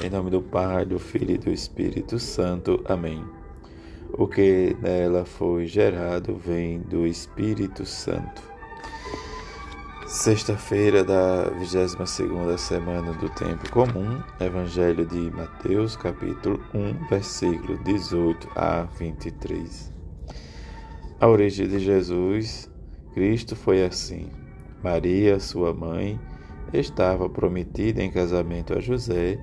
Em nome do Pai, do Filho e do Espírito Santo. Amém. O que nela foi gerado vem do Espírito Santo. Sexta-feira da 22 semana do Tempo Comum, Evangelho de Mateus, capítulo 1, versículo 18 a 23. A origem de Jesus, Cristo foi assim. Maria, sua mãe, estava prometida em casamento a José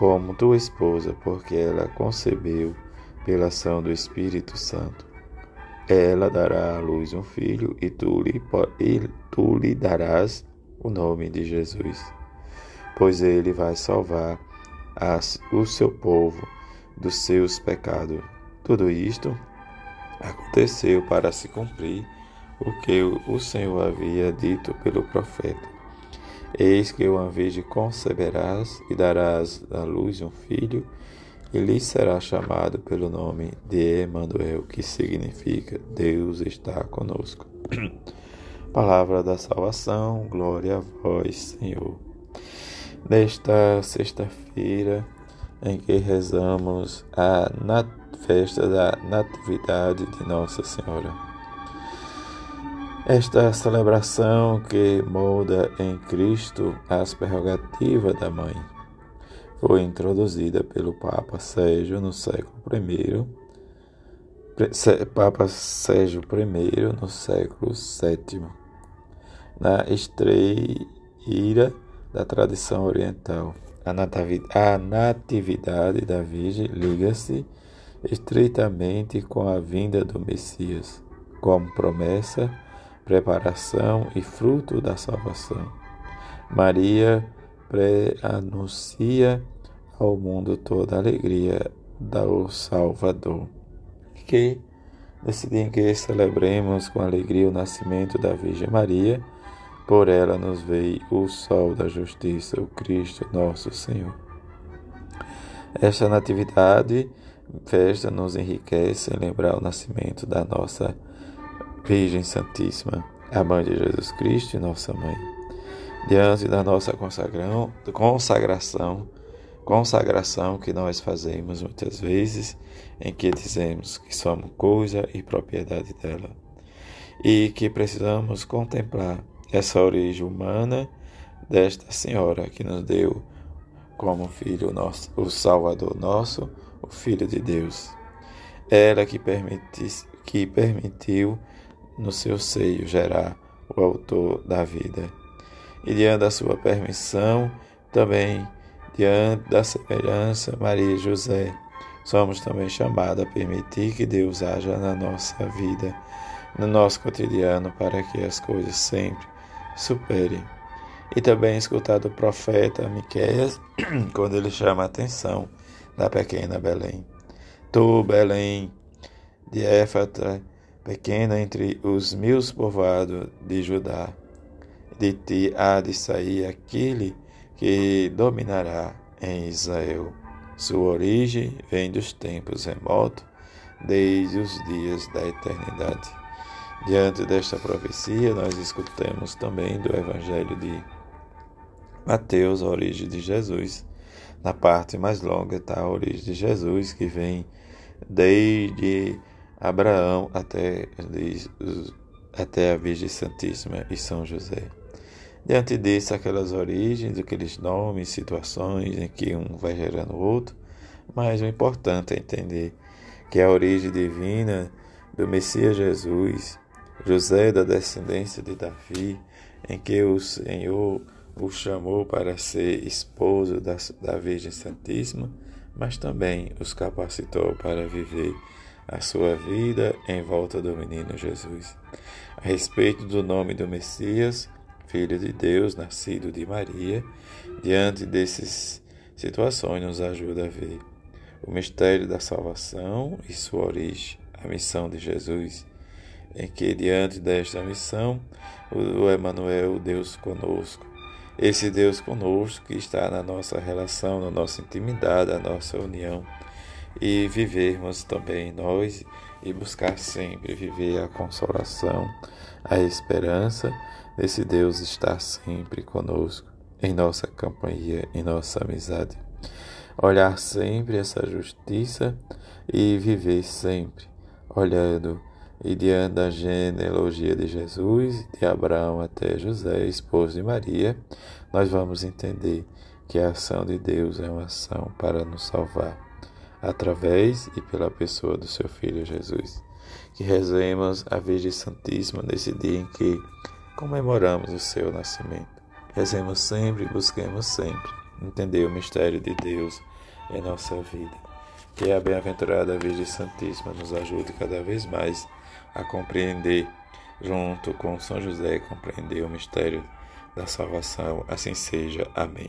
como tua esposa, porque ela concebeu pela ação do Espírito Santo. Ela dará à luz um filho e tu lhe, e tu lhe darás o nome de Jesus, pois ele vai salvar as, o seu povo dos seus pecados. Tudo isto aconteceu para se cumprir o que o Senhor havia dito pelo profeta. Eis que uma virgem conceberás e darás à luz um filho, e lhe será chamado pelo nome de Emanuel, que significa Deus está conosco. Palavra da salvação, glória a vós, Senhor. Nesta sexta-feira em que rezamos a festa da Natividade de Nossa Senhora. Esta celebração que molda em Cristo as prerrogativas da mãe foi introduzida pelo Papa Sérgio no século I, Papa Sérgio I no século VII, na estreira da tradição oriental. A natividade da Virgem liga-se estreitamente com a vinda do Messias, como promessa preparação e fruto da salvação. Maria pré-anuncia ao mundo toda a alegria do Salvador. Que nesse dia em que celebremos com alegria o nascimento da Virgem Maria, por ela nos veio o sol da justiça, o Cristo nosso Senhor. Esta natividade, festa, nos enriquece em lembrar o nascimento da nossa Virgem Santíssima, a Mãe de Jesus Cristo e Nossa Mãe, diante da nossa consagração, consagração, que nós fazemos muitas vezes, em que dizemos que somos coisa e propriedade dela, e que precisamos contemplar essa origem humana desta Senhora que nos deu como filho nosso, o Salvador nosso, o Filho de Deus. Ela que, permiti, que permitiu no seu seio gerar o autor da vida. E diante da sua permissão, também diante da semelhança Maria e José, somos também chamados a permitir que Deus haja na nossa vida, no nosso cotidiano, para que as coisas sempre superem. E também escutar do profeta Miqueias, quando ele chama a atenção da pequena Belém. Tu, Belém, de Éfata, pequena entre os mil povoados de Judá. De ti há de sair aquele que dominará em Israel. Sua origem vem dos tempos remotos, desde os dias da eternidade. Diante desta profecia, nós escutamos também do Evangelho de Mateus, a origem de Jesus. Na parte mais longa está a origem de Jesus, que vem desde Abraão até, até a Virgem Santíssima e São José. Diante disso, aquelas origens, aqueles nomes, situações em que um vai gerando o outro, mas o importante é entender que a origem divina do Messias Jesus, José da descendência de Davi, em que o Senhor o chamou para ser esposo da, da Virgem Santíssima, mas também os capacitou para viver a sua vida em volta do menino Jesus. A respeito do nome do Messias, Filho de Deus, nascido de Maria, diante desses situações nos ajuda a ver o mistério da salvação e sua origem, a missão de Jesus, em que diante desta missão o Emmanuel, o Deus conosco, esse Deus conosco que está na nossa relação, na nossa intimidade, na nossa união, e vivermos também nós e buscar sempre viver a consolação, a esperança desse Deus estar sempre conosco, em nossa companhia, em nossa amizade. Olhar sempre essa justiça e viver sempre olhando e diante da genealogia de Jesus, de Abraão até José, esposo de Maria, nós vamos entender que a ação de Deus é uma ação para nos salvar, através e pela pessoa do seu Filho Jesus. Que rezemos a Virgem Santíssima nesse dia em que comemoramos o seu nascimento. Rezemos sempre e busquemos sempre entender o mistério de Deus em nossa vida. Que a bem-aventurada Virgem Santíssima nos ajude cada vez mais a compreender, junto com São José, compreender o mistério da salvação. Assim seja. Amém.